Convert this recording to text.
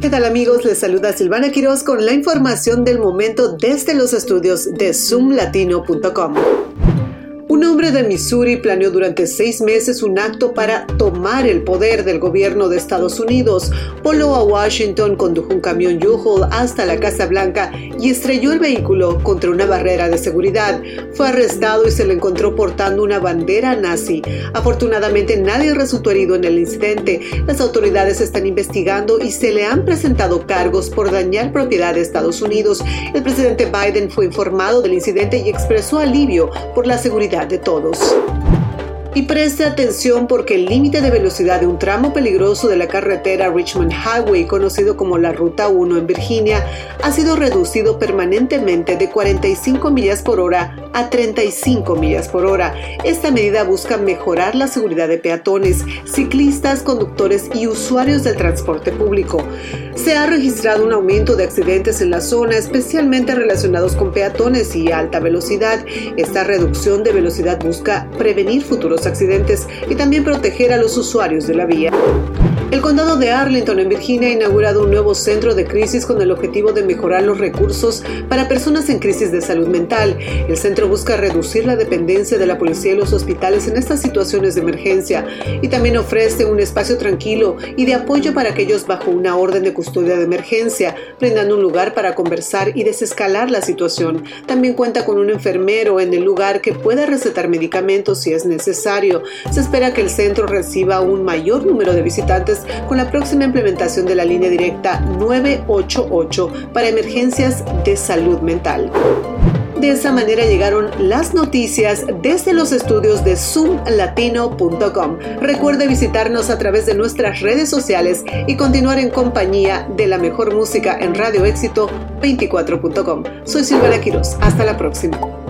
¿Qué tal amigos? Les saluda Silvana Quiroz con la información del momento desde los estudios de zoomlatino.com. Un hombre de Missouri planeó durante seis meses un acto para tomar el poder del gobierno de Estados Unidos. Voló a Washington, condujo un camión U-Haul hasta la Casa Blanca y estrelló el vehículo contra una barrera de seguridad. Fue arrestado y se le encontró portando una bandera nazi. Afortunadamente nadie resultó herido en el incidente. Las autoridades están investigando y se le han presentado cargos por dañar propiedad de Estados Unidos. El presidente Biden fue informado del incidente y expresó alivio por la seguridad de todos. Y preste atención porque el límite de velocidad de un tramo peligroso de la carretera Richmond Highway, conocido como la Ruta 1 en Virginia, ha sido reducido permanentemente de 45 millas por hora a 35 millas por hora. Esta medida busca mejorar la seguridad de peatones, ciclistas, conductores y usuarios del transporte público. Se ha registrado un aumento de accidentes en la zona, especialmente relacionados con peatones y alta velocidad. Esta reducción de velocidad busca prevenir futuros accidentes y también proteger a los usuarios de la vía. El condado de Arlington, en Virginia, ha inaugurado un nuevo centro de crisis con el objetivo de mejorar los recursos para personas en crisis de salud mental. El busca reducir la dependencia de la policía y los hospitales en estas situaciones de emergencia y también ofrece un espacio tranquilo y de apoyo para aquellos bajo una orden de custodia de emergencia, brindando un lugar para conversar y desescalar la situación. También cuenta con un enfermero en el lugar que pueda recetar medicamentos si es necesario. Se espera que el centro reciba un mayor número de visitantes con la próxima implementación de la línea directa 988 para emergencias de salud mental. De esa manera llegaron las noticias desde los estudios de zoomlatino.com. Recuerde visitarnos a través de nuestras redes sociales y continuar en compañía de la mejor música en Radio Éxito 24.com. Soy Silvana Quiroz. Hasta la próxima.